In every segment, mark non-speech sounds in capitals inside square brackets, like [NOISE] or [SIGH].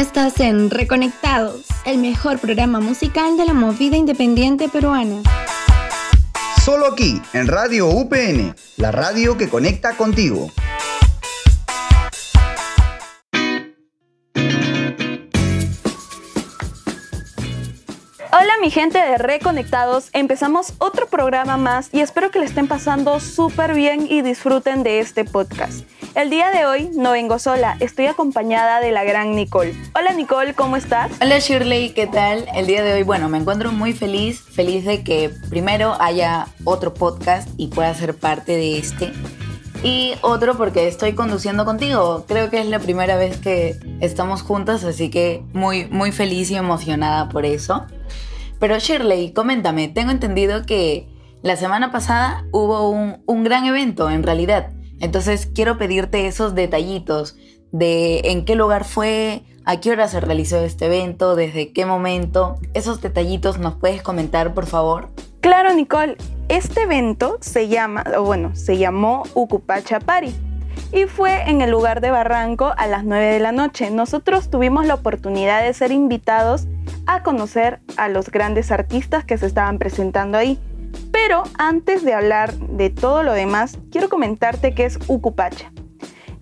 Estás en Reconectados, el mejor programa musical de la movida independiente peruana. Solo aquí, en Radio UPN, la radio que conecta contigo. Mi gente de Reconectados, empezamos otro programa más y espero que le estén pasando súper bien y disfruten de este podcast. El día de hoy no vengo sola, estoy acompañada de la gran Nicole. Hola Nicole, ¿cómo estás? Hola Shirley, ¿qué tal? El día de hoy, bueno, me encuentro muy feliz, feliz de que primero haya otro podcast y pueda ser parte de este. Y otro porque estoy conduciendo contigo. Creo que es la primera vez que estamos juntas, así que muy, muy feliz y emocionada por eso. Pero Shirley, coméntame, tengo entendido que la semana pasada hubo un, un gran evento en realidad. Entonces quiero pedirte esos detallitos de en qué lugar fue, a qué hora se realizó este evento, desde qué momento. Esos detallitos nos puedes comentar, por favor. Claro, Nicole. Este evento se llama, o bueno, se llamó Ucupacha Party y fue en el lugar de Barranco a las 9 de la noche. Nosotros tuvimos la oportunidad de ser invitados a conocer a los grandes artistas que se estaban presentando ahí. Pero antes de hablar de todo lo demás, quiero comentarte qué es Ucupacha.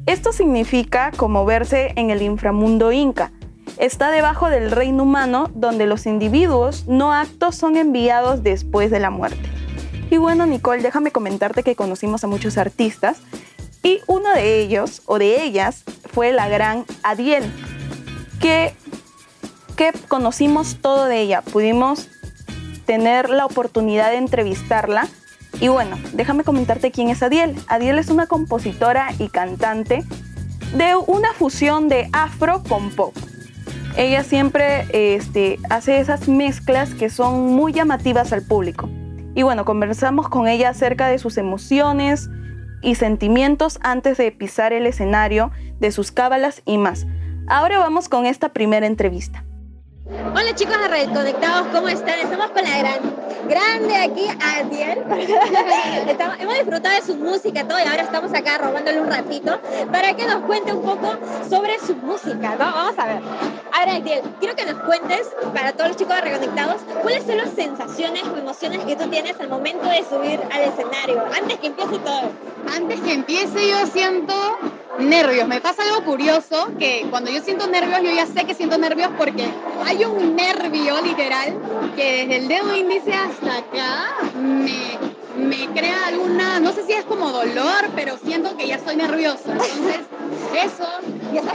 Esto significa como verse en el inframundo inca. Está debajo del reino humano donde los individuos no actos son enviados después de la muerte. Y bueno, Nicole, déjame comentarte que conocimos a muchos artistas y uno de ellos o de ellas fue la gran Adiel, que, que conocimos todo de ella. Pudimos tener la oportunidad de entrevistarla. Y bueno, déjame comentarte quién es Adiel. Adiel es una compositora y cantante de una fusión de afro con pop. Ella siempre este, hace esas mezclas que son muy llamativas al público. Y bueno, conversamos con ella acerca de sus emociones y sentimientos antes de pisar el escenario, de sus cábalas y más. Ahora vamos con esta primera entrevista. Hola chicos de Red Conectados, ¿cómo están? Estamos con la gran, grande aquí, Adiel. [LAUGHS] hemos disfrutado de su música todo y ahora estamos acá robándole un ratito para que nos cuente un poco sobre su música, ¿no? Vamos a ver. A ver, Adiel, quiero que nos cuentes, para todos los chicos Reconectados, cuáles son las sensaciones o emociones que tú tienes al momento de subir al escenario, antes que empiece todo. Antes que empiece yo siento nervios. Me pasa algo curioso, que cuando yo siento nervios, yo ya sé que siento nervios porque hay un nervio literal que desde el dedo índice hasta acá me, me crea alguna, no sé si es como dolor, pero siento que ya estoy nerviosa. Entonces, eso,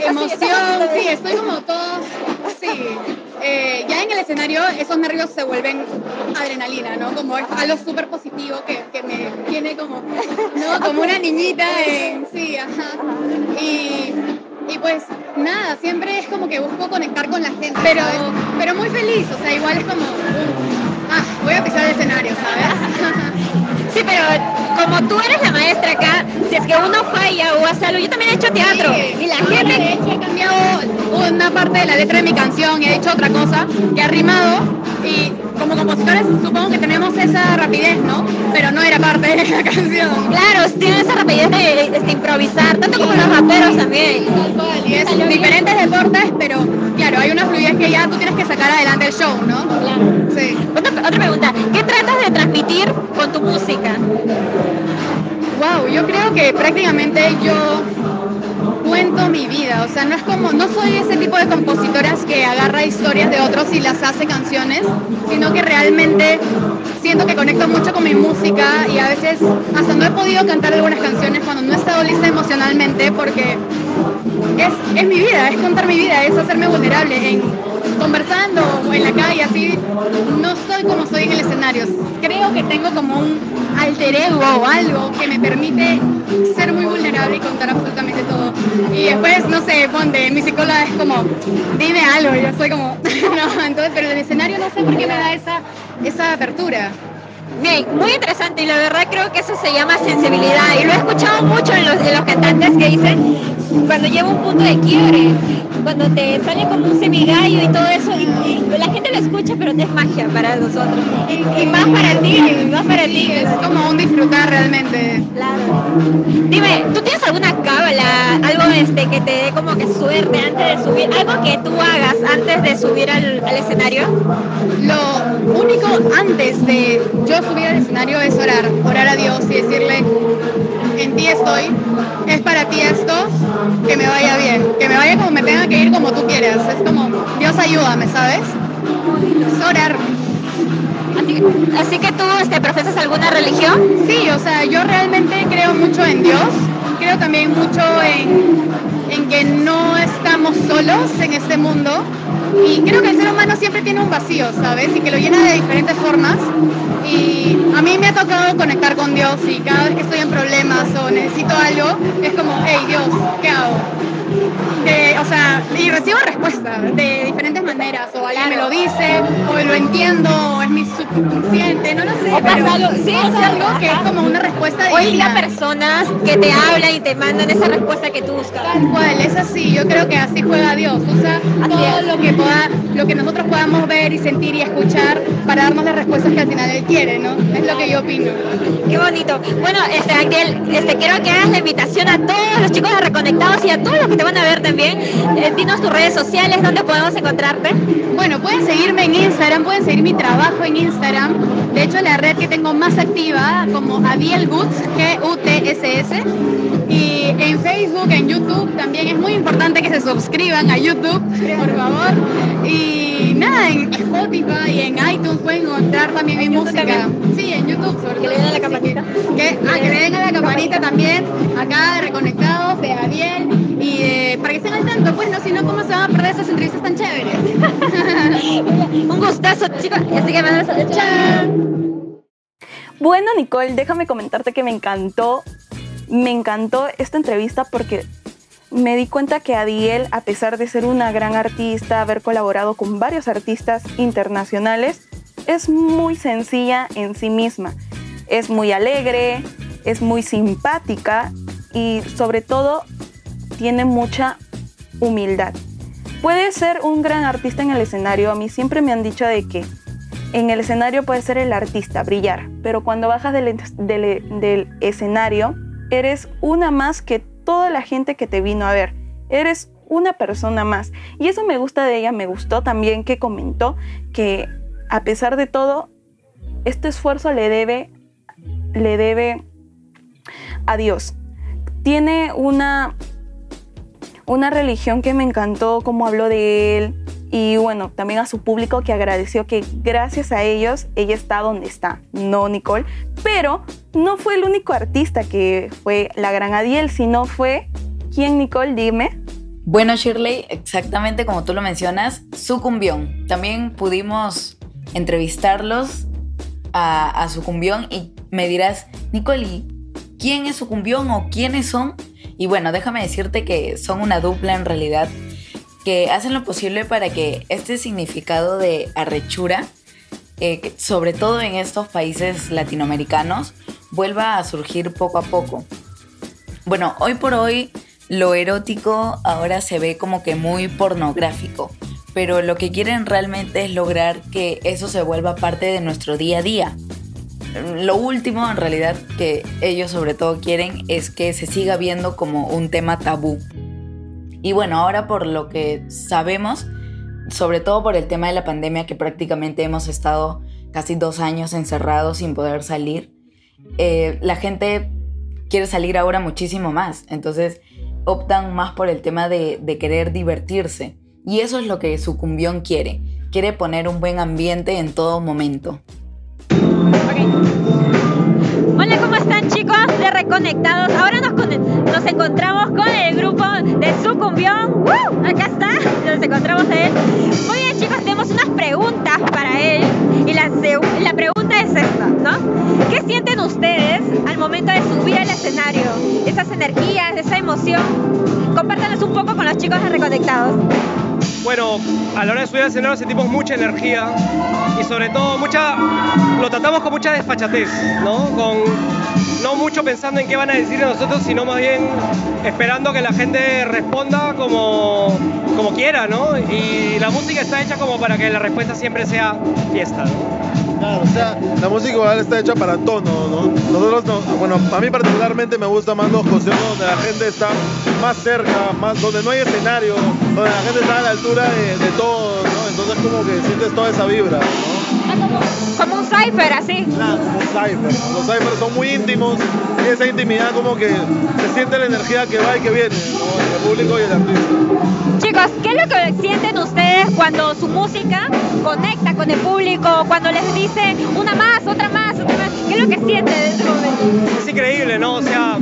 [LAUGHS] emoción, sí, estoy como todo, sí. Eh, ya en el escenario esos nervios se vuelven adrenalina, ¿no? Como es algo súper positivo que, que, me tiene como, ¿no? [LAUGHS] Como una niñita en, sí, ajá. Y, y pues nada, siempre es como que busco conectar con la gente, pero, pero muy feliz, o sea, igual es como, ah, voy a pisar el escenario, ¿sabes? [LAUGHS] Sí, pero como tú eres la maestra acá, si es que uno falla o hace algo, yo también he hecho teatro. y la gente... De hecho, he cambiado una parte de la letra de mi canción y he hecho otra cosa, que ha rimado y como compositores supongo que tenemos esa rapidez, ¿no? Pero no era parte de la [LAUGHS] canción. Claro, tienen esa rapidez de, improvisar, tanto como los raperos también. Y es diferentes deportes, pero claro, hay una fluidez que ya tú tienes que sacar adelante el show, ¿no? Claro. Sí. Otra, otra pregunta, ¿qué tratas de transmitir con tu música? Wow, yo creo que prácticamente yo cuento mi vida, o sea, no es como, no soy ese tipo de compositoras que agarra historias de otros y las hace canciones, sino que realmente siento que conecto mucho con mi música y a veces hasta no he podido cantar algunas canciones cuando no he estado lista emocionalmente porque es, es mi vida, es contar mi vida, es hacerme vulnerable en conversando o en la calle, así, no soy como soy en el escenario. Creo que tengo como un alter ego o algo que me permite ser muy vulnerable y contar absolutamente todo. Y después, no sé, ponte, mi psicóloga es como, dime algo, yo soy como, [LAUGHS] no, entonces, pero el escenario no sé por qué me da esa, esa apertura. Bien, muy interesante y la verdad creo que eso se llama sensibilidad y lo he escuchado mucho en los, en los cantantes que dicen cuando lleva un punto de quiebre cuando te sale como un semigallo y todo eso, y, la gente lo escucha, pero es magia para nosotros. Y, más para ti, más para ti. Es como un disfrutar realmente. Claro. Dime, ¿tú tienes alguna cábala, algo este que te dé como que suerte antes de subir, algo que tú hagas antes de subir al, al escenario? Lo único antes de yo subir al escenario es orar, orar a Dios y decirle, en ti estoy, es para ti me tenga que ir como tú quieras. Es como, Dios ayúdame, ¿sabes? Es orar. Así, que tú este, profesas alguna religión? Sí, o sea, yo realmente creo mucho en Dios, creo también mucho en, en que no estamos solos en este mundo y creo que el ser humano siempre tiene un vacío, ¿sabes? Y que lo llena de diferentes formas. Y a mí me ha tocado conectar con Dios y cada vez que estoy en problemas o necesito algo, es como, hey Dios, ¿qué hago? O sea, y recibo respuesta de diferentes maneras, o alguien me lo dice, o lo entiendo, o es mi subconsciente, no lo sé. O pasa algo, sí, es algo que es como una respuesta O hay personas que te hablan y te mandan esa respuesta que tú buscas. Tal cual, es así, yo creo que así juega Dios, usa todo lo que pueda, lo que nosotros podamos ver y sentir y escuchar para darnos las respuestas que al final Él quiere, ¿no? Es lo que yo opino. Qué bonito. Bueno, este Ángel, este, quiero que hagas la invitación a todos los chicos de Reconectados y a todos los que te van a ver también. Eh, dinos tus redes sociales, ¿dónde podemos encontrarte? Bueno, pueden seguirme en Instagram, pueden seguir mi trabajo en Instagram. De hecho, la red que tengo más activa como Adiel Goods, G-U-T-S-S. Y en Facebook, en YouTube también es muy importante que se suscriban a YouTube, por favor. Y nada, en Spotify y en iTunes pueden encontrar también mi música. Sí, en YouTube, sobre Que le den a la campanita. Que, ah, que le den a la campanita también, acá no, ¿cómo se van a perder esas entrevistas tan chéveres? [LAUGHS] Un gustazo, chicos, así que me ¡Chao! Bueno, Nicole, déjame comentarte que me encantó, me encantó esta entrevista porque me di cuenta que Adiel, a pesar de ser una gran artista, haber colaborado con varios artistas internacionales, es muy sencilla en sí misma. Es muy alegre, es muy simpática y sobre todo tiene mucha humildad. Puede ser un gran artista en el escenario, a mí siempre me han dicho de que en el escenario puede ser el artista, brillar, pero cuando bajas del, del, escenario, eres una más que toda la gente que te vino a ver. Eres una persona más. Y eso me gusta de ella, me gustó también que comentó que a pesar de todo, este esfuerzo le debe, le debe a Dios. Tiene una una religión que me encantó como habló de él y bueno, también a su público que agradeció que gracias a ellos ella está donde está, no Nicole, pero no fue el único artista que fue la gran Adiel, sino fue, ¿quién Nicole? Dime. Bueno Shirley, exactamente como tú lo mencionas, Sucumbión. También pudimos entrevistarlos a, a Sucumbión y me dirás, Nicole, ¿quién es Sucumbión o quiénes son? Y bueno, déjame decirte que son una dupla en realidad que hacen lo posible para que este significado de arrechura, eh, sobre todo en estos países latinoamericanos, vuelva a surgir poco a poco. Bueno, hoy por hoy lo erótico ahora se ve como que muy pornográfico, pero lo que quieren realmente es lograr que eso se vuelva parte de nuestro día a día, lo último en realidad que ellos sobre todo quieren es que se siga viendo como un tema tabú. Y bueno, ahora por lo que sabemos, sobre todo por el tema de la pandemia que prácticamente hemos estado casi dos años encerrados sin poder salir, eh, la gente quiere salir ahora muchísimo más. Entonces optan más por el tema de, de querer divertirse. Y eso es lo que Sucumbión quiere. Quiere poner un buen ambiente en todo momento. Hola, ¿cómo están chicos de Reconectados? Ahora nos, encontramos con el grupo de Sucumbión. Acá está, nos encontramos a él. Muy bien chicos, tenemos unas preguntas para él. Y la, la pregunta es esta, ¿no? ¿Qué sienten ustedes al momento de subir al escenario? Esas energías, esa emoción. Compártanos un poco con los chicos de Reconectados. Bueno, a la hora de subir al escenario sentimos mucha energía y sobre todo mucha, lo tratamos con mucha desfachatez, ¿no? No mucho pensando en qué van a decir de nosotros, sino más bien esperando que la gente responda como, como quiera, ¿no? Y la música está hecha como para que la respuesta siempre sea fiesta. O sea, la música igual está hecha para tono, ¿no? Nosotros, no, bueno, a mí particularmente me gusta más los conciertos donde la gente está más cerca, más, donde no hay escenario, donde la gente está a la altura de, de todo, ¿no? Entonces como que sientes toda esa vibra, ¿no? Como un cipher, así. Claro, como un cypher. Los cyphers son muy íntimos y esa intimidad como que se siente la energía que va y que viene, ¿no? El público y el artista. ¿Qué es lo que sienten ustedes cuando su música conecta con el público? Cuando les dice una más, otra más, otra más. ¿Qué es lo que sienten en ese momento? Es increíble, ¿no? O sea,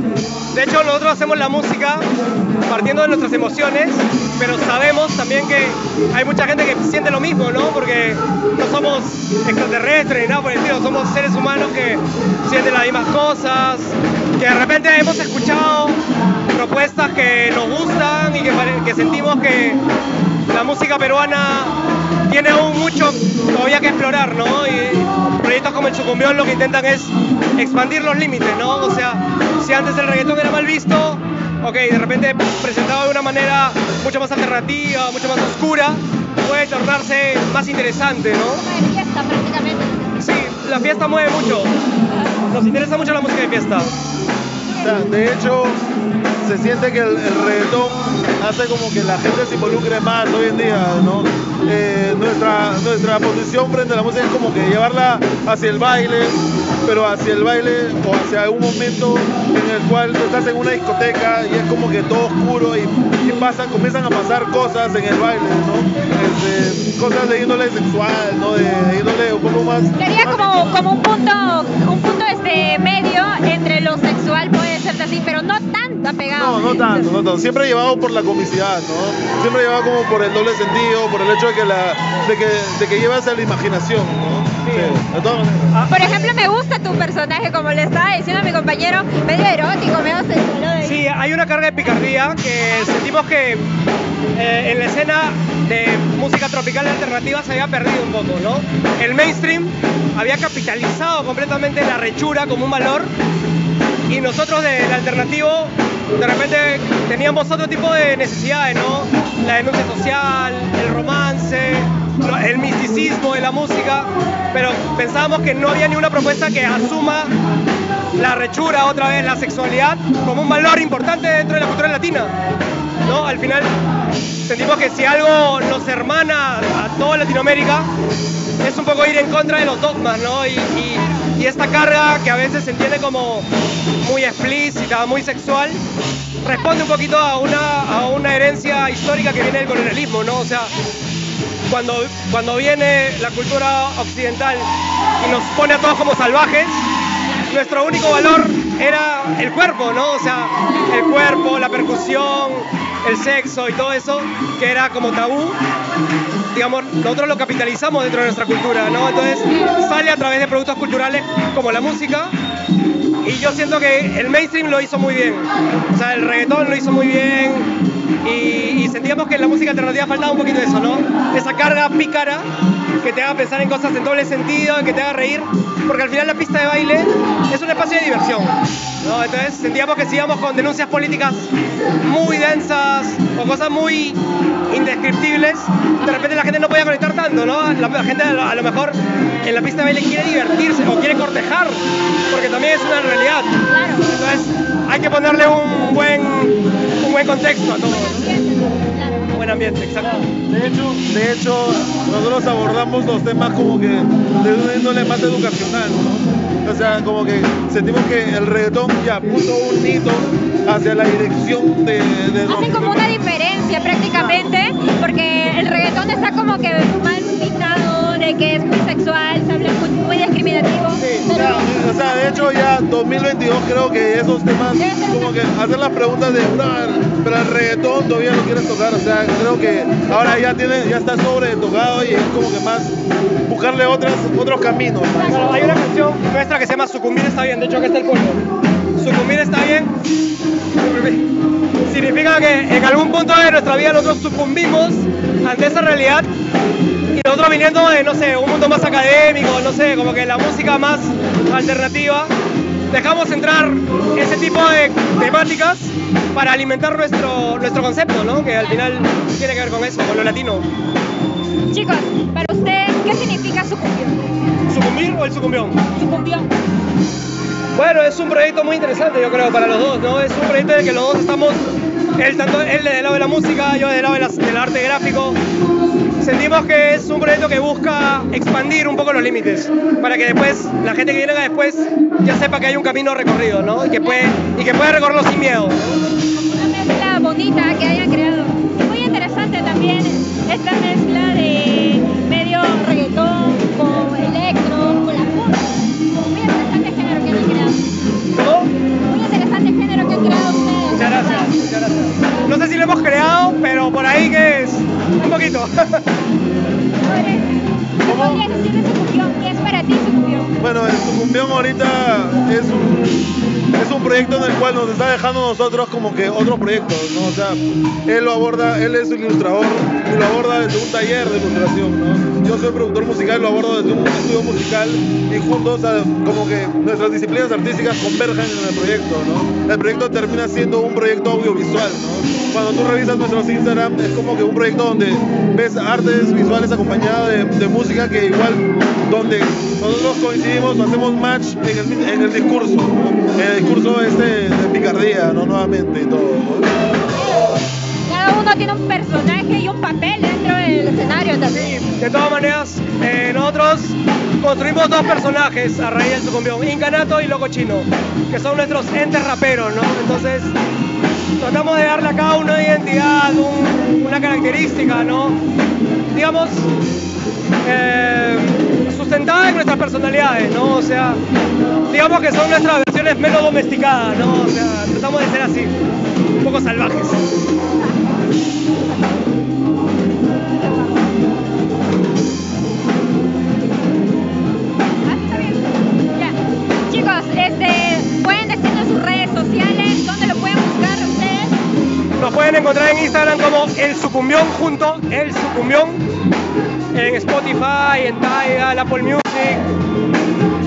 de hecho nosotros hacemos la música partiendo de nuestras emociones, pero sabemos también que hay mucha gente que siente lo mismo, ¿no? Porque no somos extraterrestres ni nada por el estilo, somos seres humanos que sienten las mismas cosas, que de repente hemos escuchado propuestas que nos gustan y que sentimos que la música peruana tiene aún mucho todavía que explorar, ¿no? Y proyectos como el Sucumbión lo que intentan es expandir los límites, ¿no? O sea, si antes el reggaetón era mal visto, ok, de repente presentado de una manera mucho más alternativa, mucho más oscura, puede tornarse más interesante, ¿no? de fiesta prácticamente. Sí, la fiesta mueve mucho. Nos interesa mucho la música de fiesta. O sea, de hecho, se siente que el, el reggaetón hace como que la gente se involucre más hoy en día, ¿no? Eh, nuestra, nuestra posición frente a la música es como que llevarla hacia el baile, pero hacia el baile o hacia un momento en el cual estás en una discoteca y es como que todo oscuro y, y pasan, comienzan a pasar cosas en el baile, ¿no? Este, cosas de índole sexual, ¿no? De índole un poco más... Sería más como, como un punto, un punto este medio entre lo sexual, puede ser así, pero no tan apegado. No, no tanto, no tanto. Siempre llevado por la comicidad, ¿no? Siempre llevado como por el doble sentido, por el hecho de que, la, de que, de que llevas a la imaginación, ¿no? Sí, de todas maneras. Por ejemplo, me gusta tu personaje, como le estaba diciendo a mi compañero, medio erótico, medio sexual. Sí, hay una carga de picardía que sentimos que eh, en la escena de música tropical alternativa se había perdido un poco, ¿no? El mainstream había capitalizado completamente la rechura como un valor y nosotros del alternativo de repente teníamos otro tipo de necesidades, ¿no? La denuncia social, el romance, el misticismo de la música, pero pensábamos que no había ni una propuesta que asuma la rechura, otra vez la sexualidad, como un valor importante dentro de la cultura latina. ¿no? Al final sentimos que si algo nos hermana a toda Latinoamérica, es un poco ir en contra de los dogmas, ¿no? Y esta carga que a veces se entiende como muy explícita, muy sexual, responde un poquito a una, a una herencia histórica que viene del colonialismo, ¿no? O sea, cuando, cuando viene la cultura occidental y nos pone a todos como salvajes, nuestro único valor era el cuerpo, ¿no? O sea, el cuerpo, la percusión, el sexo y todo eso, que era como tabú. Digamos, nosotros lo capitalizamos dentro de nuestra cultura, ¿no? Entonces sale a través de productos culturales como la música. Y yo siento que el mainstream lo hizo muy bien. O sea, el reggaetón lo hizo muy bien. Y, y sentíamos que en la música alternativa faltaba un poquito de eso, ¿no? Esa carga pícara que te haga pensar en cosas en doble sentido, que te haga reír, porque al final la pista de baile es un espacio de diversión. ¿no? Entonces sentíamos que si íbamos con denuncias políticas muy densas o cosas muy indescriptibles, de repente la gente no podía conectar tanto, ¿no? La, la gente a lo, a lo mejor en la pista de baile quiere divertirse o quiere cortejar, porque también es una realidad. Entonces hay que ponerle un buen, un buen contexto a todo. Buen ambiente, exacto. De hecho, de hecho, nosotros abordamos los temas como que de una índole más educacional, ¿no? O sea, como que sentimos que el reggaetón ya puso un hito hacia la dirección de... de Hacen como una diferencia prácticamente, porque el reggaetón está como que mal de que es muy sexual, se habla muy, muy discriminativo. Sí, o pero sea, o sea, de hecho ya 2022 creo que esos temas, como que hacer las preguntas de, "Brother, pero el reggaetón todavía lo quieres tocar, o sea, creo que ahora ya tiene, ya está sobre tocado y es como que más buscarle otras, otros caminos. Claro, hay una canción nuestra que se llama Sucumbir está bien, de hecho acá está el polvo. Sucumbir está bien. Significa que en algún punto de nuestra vida nosotros sucumbimos ante esa realidad nosotros viniendo de, no sé, un mundo más académico, no sé, como que la música más alternativa, dejamos entrar ese tipo de temáticas para alimentar nuestro, nuestro concepto, ¿no? Que al final tiene que ver con eso, con lo latino. Chicos, para usted, ¿qué significa sucumbir? ¿Sucumbir o el sucumbión? Sucumbión. Bueno, es un proyecto muy interesante, yo creo, para los dos, ¿no? Es un proyecto en el que los dos estamos, él, tanto, él desde el lado de la música, yo desde el lado de la- del arte gráfico. Sentimos que es un proyecto que busca expandir un poco los límites, para que después, la gente que venga después, ya sepa que hay un camino recorrido, ¿no? Y que puede, y que puede recorrerlo sin miedo. Una mezcla bonita que hayan creado. Muy interesante también esta mezcla de medio reggaetón con electro, con la cumbia. Muy interesante género que han creado. ¿Cómo? Muy interesante género que han creado ustedes. Muchas gracias, muchas gracias. No sé si lo hemos creado, pero por ahí que es un poquito. [LAUGHS] ¿Qué podrías decir de Sucumbión? ¿Qué es? Bueno, el Sucumbión ahorita es un, es un proyecto en el cual nos está dejando nosotros como que otro proyecto, ¿no? O sea, él lo aborda, él es ilustrador y lo aborda desde un taller de ilustración, ¿no? Yo soy productor musical, lo abordo desde un estudio musical y juntos, como que nuestras disciplinas artísticas convergen en el proyecto, ¿no? El proyecto termina siendo un proyecto audiovisual, ¿no? Cuando tú revisas nuestros Instagram es como que un proyecto donde ves artes visuales acompañadas de música que igual donde nosotros coincidimos, hacemos match en el, mi- en el discurso. En el discurso este de picardía, ¿no? Nuevamente y todo, ¿no? Cada uno tiene un personaje y un papel dentro del escenario también. De todas maneras, eh, nosotros construimos dos personajes a raíz del sucumbión, Incanato y Loco Chino, que son nuestros entes raperos, ¿no? Entonces, tratamos de darle a cada una identidad, un- una característica, ¿no? Digamos, eh, sustentada en nuestras personalidades, ¿no? O sea, digamos que son nuestras versiones menos domesticadas, ¿no? O sea, tratamos de ser así, un poco salvajes. Pueden encontrar en Instagram como El Sucumbión junto, El Sucumbión, en Spotify, en Tidal, Apple Music.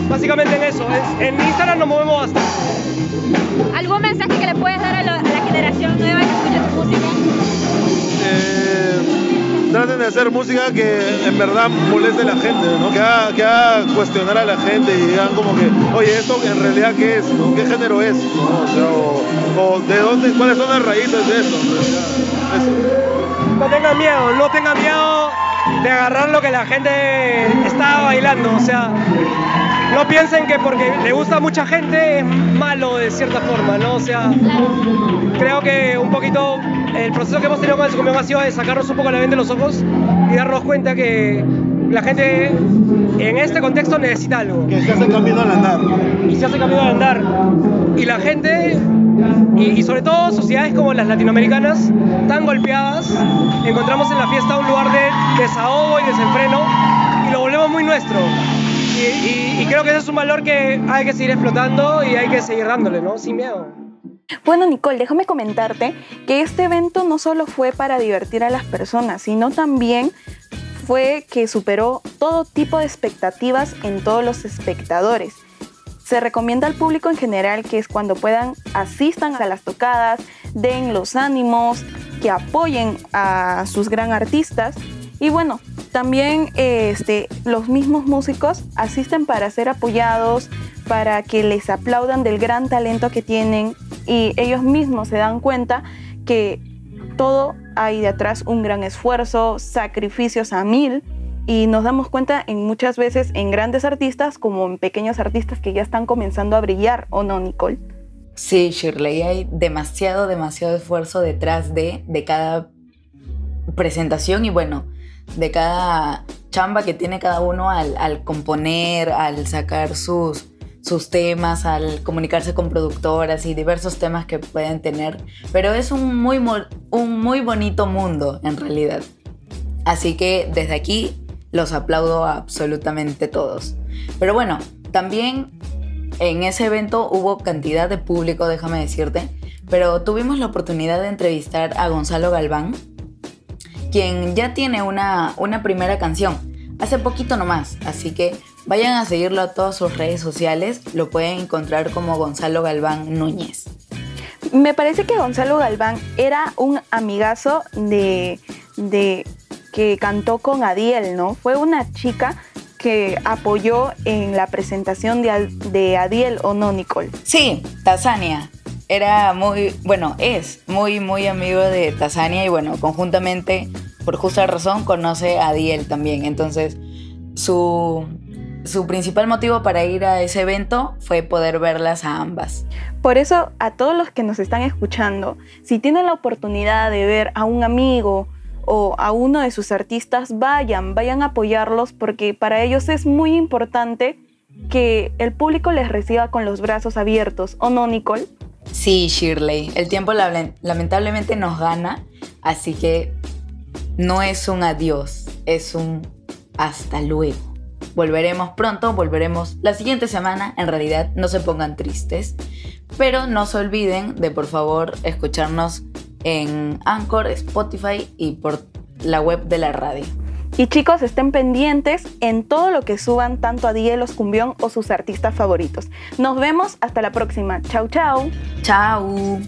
Básicamente en eso. Es- en Instagram nos movemos bastante. ¿Algún mensaje que le puedes dar a la generación nueva que escucha tu música? Eh, traten de hacer música que en verdad moleste a la gente, ¿no? Que haga, que haga cuestionar a la gente y digan como que, oye, esto en realidad qué es. ¿Qué género es? O sea, o, de dónde, cuáles son las raíces de realidad. Eso. No tengan miedo, no tengan miedo de agarrar lo que la gente está bailando. O sea, no piensen que porque le gusta a mucha gente es malo de cierta forma, ¿no? O sea, creo que un poquito el proceso que hemos tenido con el sucumbión ha sido de sacarnos un poco la venda de los ojos y darnos cuenta que la gente en este contexto necesita algo Que se hace camino al andar. y se hace camino al andar. Y la gente, y, y sobre todo sociedades como las latinoamericanas, tan golpeadas, encontramos en la fiesta un lugar de desahogo y desenfreno y lo volvemos muy nuestro. Y, y- creo que ese es un valor que hay que seguir explotando y hay que seguir dándole, ¿no? Sin miedo. Bueno, Nicole, déjame comentarte que este evento no solo fue para divertir a las personas, sino también fue que superó todo tipo de expectativas en todos los espectadores. Se recomienda al público en general que es cuando puedan asistan a las tocadas, den los ánimos, que apoyen a sus gran artistas y bueno, también este, los mismos músicos asisten para ser apoyados, para que les aplaudan del gran talento que tienen y ellos mismos se dan cuenta que todo hay de atrás un gran esfuerzo, sacrificios a mil y nos damos cuenta en muchas veces en grandes artistas como en pequeños artistas que ya están comenzando a brillar, ¿o no, Nicole? Sí, Shirley, hay demasiado, demasiado esfuerzo detrás de, de cada presentación y bueno, de cada chamba que tiene cada uno al, al componer, al sacar sus, sus temas, al comunicarse con productoras y diversos temas que pueden tener. Pero es un muy, un muy bonito mundo en realidad. Así que desde aquí los aplaudo absolutamente todos. Pero bueno, también en ese evento hubo cantidad de público, déjame decirte, pero tuvimos la oportunidad de entrevistar a Gonzalo Galván, quien ya tiene una, una primera canción, hace poquito nomás, así que Vayan a seguirlo a todas sus redes sociales, lo pueden encontrar como Gonzalo Galván Núñez. Me parece que Gonzalo Galván era un amigazo de, de que cantó con Adiel, ¿no? Fue una chica que apoyó en la presentación de, de Adiel o no, Nicole. Sí, Tazania. Era muy, bueno, es muy, muy amigo de Tazania y bueno, conjuntamente, por justa razón, conoce a Adiel también. Entonces, su, su principal motivo para ir a ese evento fue poder verlas a ambas. Por eso, a todos los que nos están escuchando, si tienen la oportunidad de ver a un amigo o a uno de sus artistas, vayan, vayan a apoyarlos porque para ellos es muy importante que el público les reciba con los brazos abiertos, ¿o no, Nicole? Sí, Shirley, el tiempo lamentablemente nos gana, así que no es un adiós, es un hasta luego. Volveremos pronto, volveremos la siguiente semana, en realidad no se pongan tristes, pero no se olviden de por favor escucharnos en Anchor, Spotify y por la web de la radio. Y chicos, estén pendientes en todo lo que suban tanto a Dielos Cumbión o sus artistas favoritos. Nos vemos hasta la próxima. Chau, chau. Chau.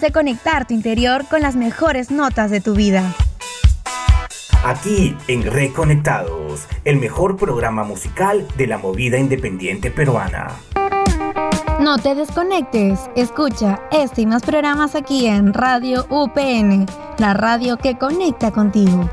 De conectar tu interior con las mejores notas de tu vida. Aquí en Reconectados, el mejor programa musical de la movida independiente peruana. No te desconectes, escucha este y más programas aquí en Radio UPN, la radio que conecta contigo.